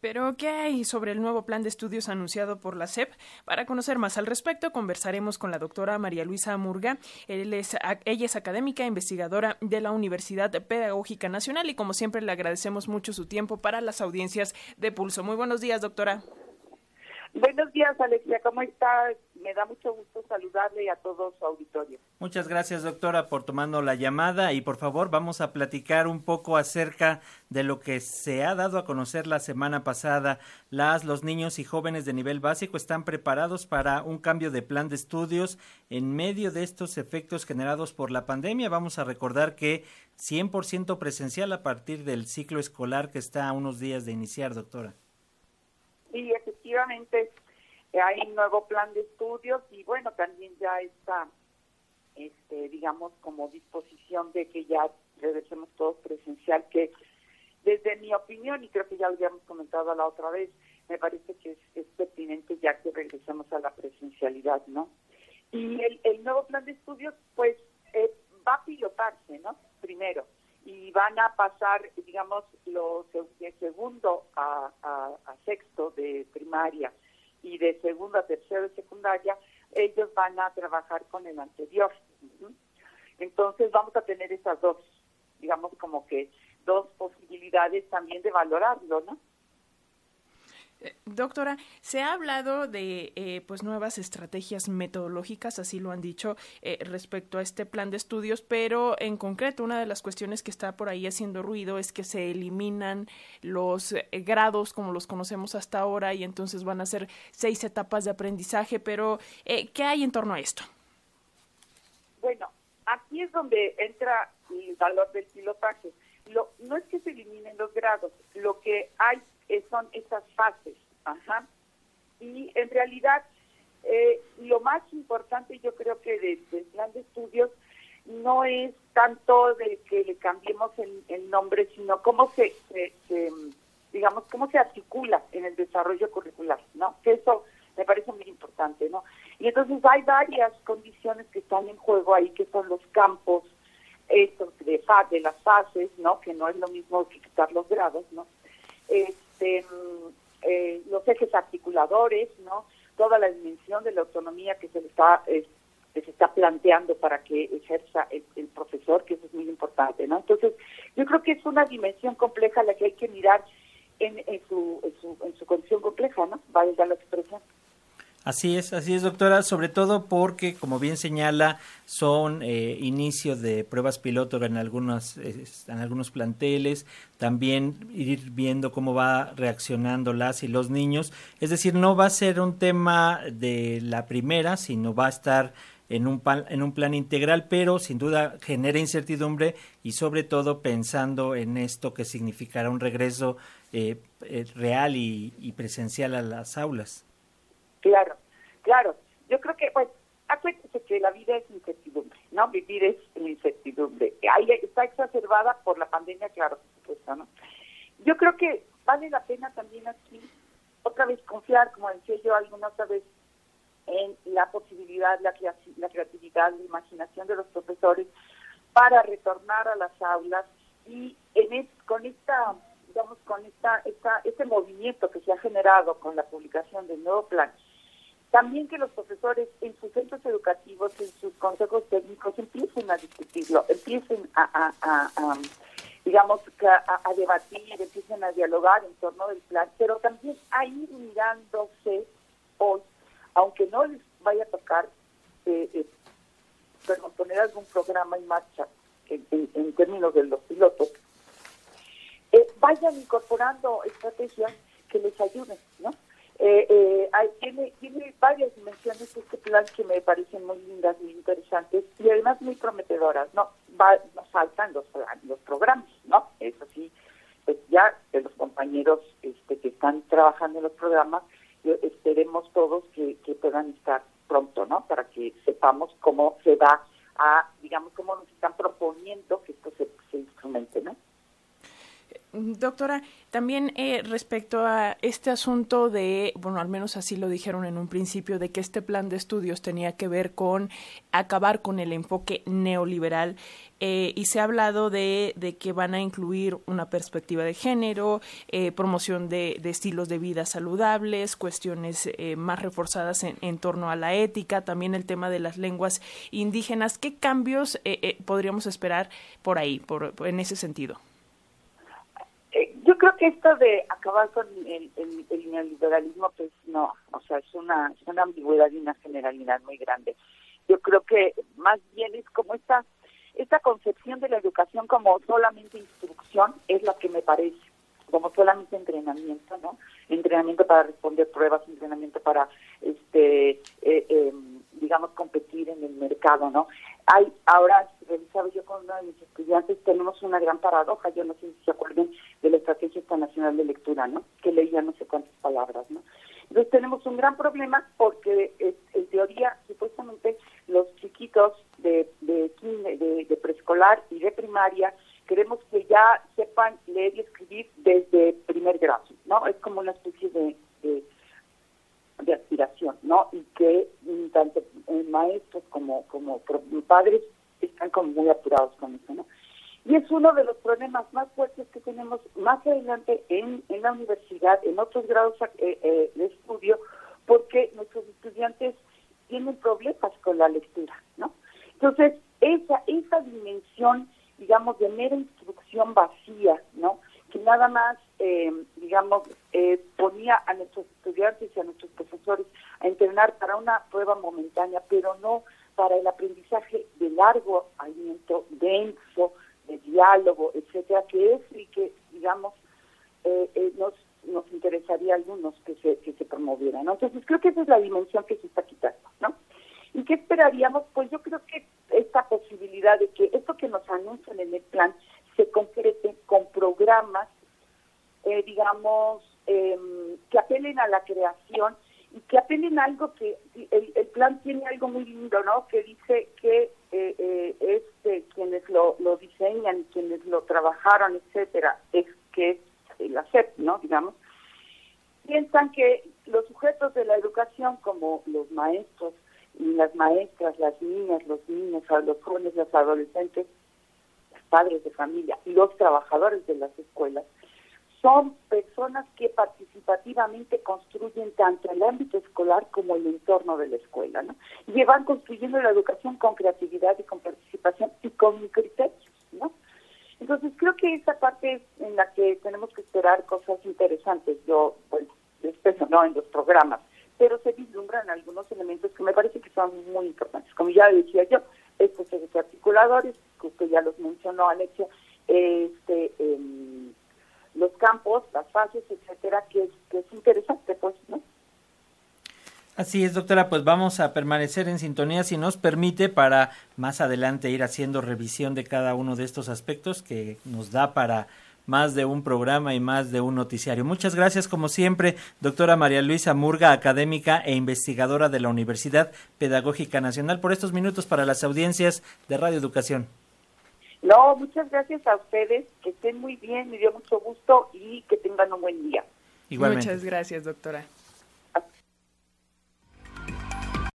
Pero, ¿qué hay sobre el nuevo plan de estudios anunciado por la SEP? Para conocer más al respecto, conversaremos con la doctora María Luisa Murga. ella es académica investigadora de la Universidad Pedagógica Nacional y, como siempre, le agradecemos mucho su tiempo para las audiencias de Pulso. Muy buenos días, doctora. Buenos días, Alexia. ¿Cómo está? Me da mucho gusto saludarle a todo su auditorio. Muchas gracias, doctora, por tomando la llamada y por favor vamos a platicar un poco acerca de lo que se ha dado a conocer la semana pasada. Las, los niños y jóvenes de nivel básico están preparados para un cambio de plan de estudios en medio de estos efectos generados por la pandemia. Vamos a recordar que 100% presencial a partir del ciclo escolar que está a unos días de iniciar, doctora. Sí, efectivamente eh, hay un nuevo plan de estudios y bueno, también ya está, este, digamos, como disposición de que ya regresemos todos presencial, que desde mi opinión, y creo que ya lo habíamos comentado la otra vez, me parece que es, pertinente ya que regresemos a la presencialidad, ¿no? Y el, el nuevo plan de estudios, pues, eh, va a pilotarse, ¿no? Primero y van a pasar, digamos, los de segundo a, sexto de primaria y de segundo a tercero de secundaria, ellos van a trabajar con el anterior. Entonces vamos a tener esas dos, digamos, como que dos posibilidades también de valorarlo, ¿no? Eh, doctora, se ha hablado de eh, pues nuevas estrategias metodológicas, así lo han dicho, eh, respecto a este plan de estudios, pero en concreto una de las cuestiones que está por ahí haciendo ruido es que se eliminan los grados como los conocemos hasta ahora y entonces van a ser seis etapas de aprendizaje, pero ¿qué hay en torno a esto? Bueno, aquí es donde entra el valor del pilotaje. Lo, no es que se eliminen los grados, lo que hay son esas fases. Ajá. Y en realidad, eh, lo más importante yo creo que del plan de estudios no es tanto de que le cambiemos el, nombre, sino cómo se, digamos, cómo se articula en el desarrollo curricular, ¿no? Que eso me parece muy importante, ¿no? Y entonces hay varias condiciones que están en juego ahí, que son los campos, estos de, las fases, ¿no? Que no es lo mismo que quitar los grados, ¿no? este, eh, los ejes articuladores, ¿no? Toda la dimensión de la autonomía que se le está eh, se está planteando para que ejerza el, profesor, que eso es muy importante, ¿no? Entonces, yo creo que es una dimensión compleja la que hay que mirar en, en, su, en, su, en su condición compleja, ¿no? Valga la expresión. Así es, así es, doctora, sobre todo porque, como bien señala, son eh, inicio de pruebas piloto en, algunas, en algunos planteles, también ir viendo cómo va reaccionando las y los niños. Es decir, no va a ser un tema de la primera, sino va a estar en un, en un plan integral, pero sin duda genera incertidumbre y sobre todo pensando en esto que significará un regreso eh, eh, real y presencial a las aulas. Claro, claro. Yo creo que, pues, acuérdese que la vida es incertidumbre, ¿no? Vivir es incertidumbre. Ahí está exacerbada por la pandemia, claro, por supuesto, ¿no? Yo creo que vale la pena también aquí, otra vez, confiar, como decía yo alguna otra vez, en la posibilidad, la, la creatividad, la imaginación de los profesores para retornar a las aulas y en con esta digamos con esta, esta este movimiento que se ha generado con la publicación del nuevo plan también que los profesores en sus centros educativos, en sus consejos técnicos, empiecen a discutirlo, empiecen a, digamos, a, debatir, empiecen a dialogar en torno del plan, pero también a ir mirándose hoy, aunque no les vaya a tocar eh, eh poner algún programa en marcha en, términos de los pilotos, eh, vayan incorporando estrategias que les ayuden, ¿no? Eh, eh, hay, tiene, tiene varias dimensiones este plan que me parecen muy lindas, muy interesantes y además muy prometedoras. No, va, nos faltan los, los programas, ¿no? Eso sí, pues ya de los compañeros este, que están trabajando en los programas, esperemos todos que, que puedan estar pronto, ¿no? Para que sepamos cómo se va a, digamos, cómo nos están proponiendo que esto se, se instrumente, ¿no? Doctora, también eh, respecto a este asunto de, bueno, al menos así lo dijeron en un principio, de que este plan de estudios tenía que ver con acabar con el enfoque neoliberal eh, y se ha hablado de, de, que van a incluir una perspectiva de género, eh, promoción de, de, estilos de vida saludables, cuestiones eh, más reforzadas en, en, torno a la ética, también el tema de las lenguas indígenas. ¿Qué cambios podríamos esperar por ahí, por, en ese sentido? Yo creo que esto de acabar con el, el, neoliberalismo, pues no, o sea, es una, es una ambigüedad y una generalidad muy grande. Yo creo que más bien es como esta esta concepción de la educación como solamente instrucción es la que me parece, como solamente entrenamiento, ¿no? Entrenamiento para responder pruebas, entrenamiento para, este, eh, eh, digamos, competir en el mercado, ¿no? Hay, ahora, revisaba yo con uno de mis estudiantes, tenemos una gran paradoja, yo no sé si se acuerdan de la Estrategia Internacional de Lectura, ¿no? Que leía no sé cuántas palabras, ¿no? Entonces tenemos un gran problema porque en teoría, supuestamente, los chiquitos de, de, de, preescolar y de primaria queremos que ya sepan leer y escribir desde primer grado, ¿no? Es como una especie de, de, aspiración, ¿no? Y que tanto maestros como, como padres están como muy apurados con eso, ¿no? Y es uno de los problemas más fuertes que tenemos más adelante en, en la universidad, en otros grados eh, eh, de estudio, porque nuestros estudiantes tienen problemas con la lectura, ¿no? Entonces, esa, esa dimensión, digamos, de mera instrucción vacía, ¿no? Que nada más, eh, digamos, eh, ponía a nuestros estudiantes y a nuestros profesores a entrenar para una prueba momentánea, pero no para el aprendizaje de largo aliento, denso, de diálogo, etcétera, que es y que, digamos, eh, nos, nos interesaría a algunos que se, que se promoviera, ¿no? Entonces, creo que esa es la dimensión que se está quitando, ¿no? ¿Y qué esperaríamos? Pues yo creo que esta posibilidad de que esto que nos anuncian en el plan se concrete con programas, eh, digamos, em, que apelen a la creación y que apelen a algo que el, el, plan tiene algo muy lindo, ¿no? Que dice que eh, eh, este, quienes lo, lo diseñan, quienes lo trabajaron, etcétera, es que es el ACEP, ¿no? Digamos, piensan que los sujetos de la educación, como los maestros, las maestras, las niñas, los niños, los jóvenes, los adolescentes, los padres de familia y los trabajadores de las escuelas, son personas que participativamente construyen tanto el ámbito escolar como el entorno de la escuela, ¿no? Y van construyendo la educación con creatividad y con participación y con criterios, ¿no? Entonces creo que esa parte es en la que tenemos que esperar cosas interesantes. Yo, bueno, espero no en los programas, pero se vislumbran algunos elementos que me parece que son muy importantes. Como ya decía yo, estos articuladores, que usted ya los mencionó, Alexia, este, eh, los campos, las fases, etcétera, que es, interesante, pues, ¿no? Así es, doctora, pues vamos a permanecer en sintonía si nos permite para más adelante ir haciendo revisión de cada uno de estos aspectos que nos da para más de un programa y más de un noticiario. Muchas gracias, como siempre, doctora María Luisa Murga, académica e investigadora de la Universidad Pedagógica Nacional, por estos minutos para las audiencias de Radio Educación. No, muchas gracias a ustedes, que estén muy bien, me dio mucho gusto y que tengan un buen día. Igualmente. Muchas gracias, doctora.